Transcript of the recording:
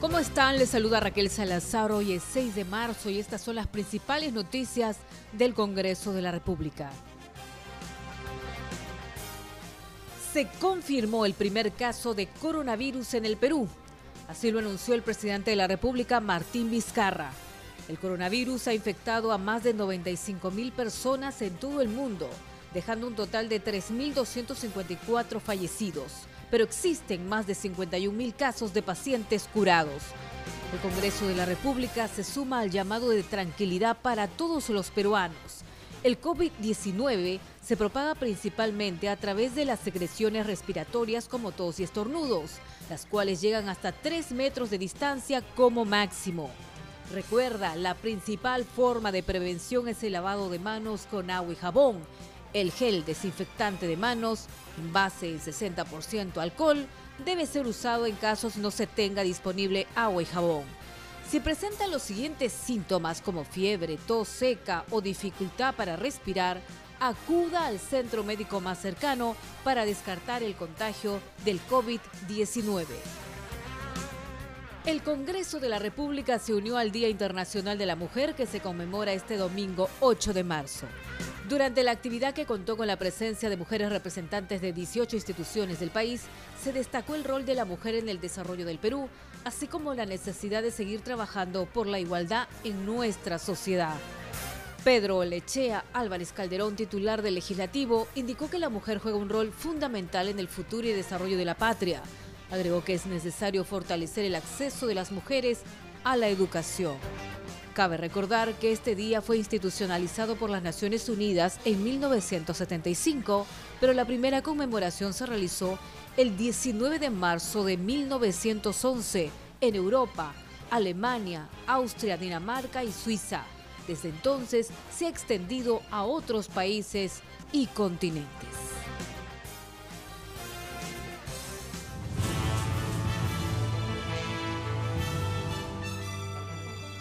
¿Cómo están? Les saluda Raquel Salazar. Hoy es 6 de marzo y estas son las principales noticias del Congreso de la República. Se confirmó el primer caso de coronavirus en el Perú. Así lo anunció el presidente de la República, Martín Vizcarra. El coronavirus ha infectado a más de 95 mil personas en todo el mundo, dejando un total de 3.254 fallecidos pero existen más de 51 mil casos de pacientes curados. El Congreso de la República se suma al llamado de tranquilidad para todos los peruanos. El COVID-19 se propaga principalmente a través de las secreciones respiratorias como tos y estornudos, las cuales llegan hasta 3 metros de distancia como máximo. Recuerda, la principal forma de prevención es el lavado de manos con agua y jabón el gel desinfectante de manos, en base en 60% alcohol, debe ser usado en casos no se tenga disponible agua y jabón. Si presenta los siguientes síntomas como fiebre, tos seca o dificultad para respirar, acuda al centro médico más cercano para descartar el contagio del COVID-19. El Congreso de la República se unió al Día Internacional de la Mujer que se conmemora este domingo 8 de marzo. Durante la actividad que contó con la presencia de mujeres representantes de 18 instituciones del país, se destacó el rol de la mujer en el desarrollo del Perú, así como la necesidad de seguir trabajando por la igualdad en nuestra sociedad. Pedro Lechea Álvarez Calderón, titular del Legislativo, indicó que la mujer juega un rol fundamental en el futuro y desarrollo de la patria. Agregó que es necesario fortalecer el acceso de las mujeres a la educación. Cabe recordar que este día fue institucionalizado por las Naciones Unidas en 1975, pero la primera conmemoración se realizó el 19 de marzo de 1911 en Europa, Alemania, Austria, Dinamarca y Suiza. Desde entonces se ha extendido a otros países y continentes.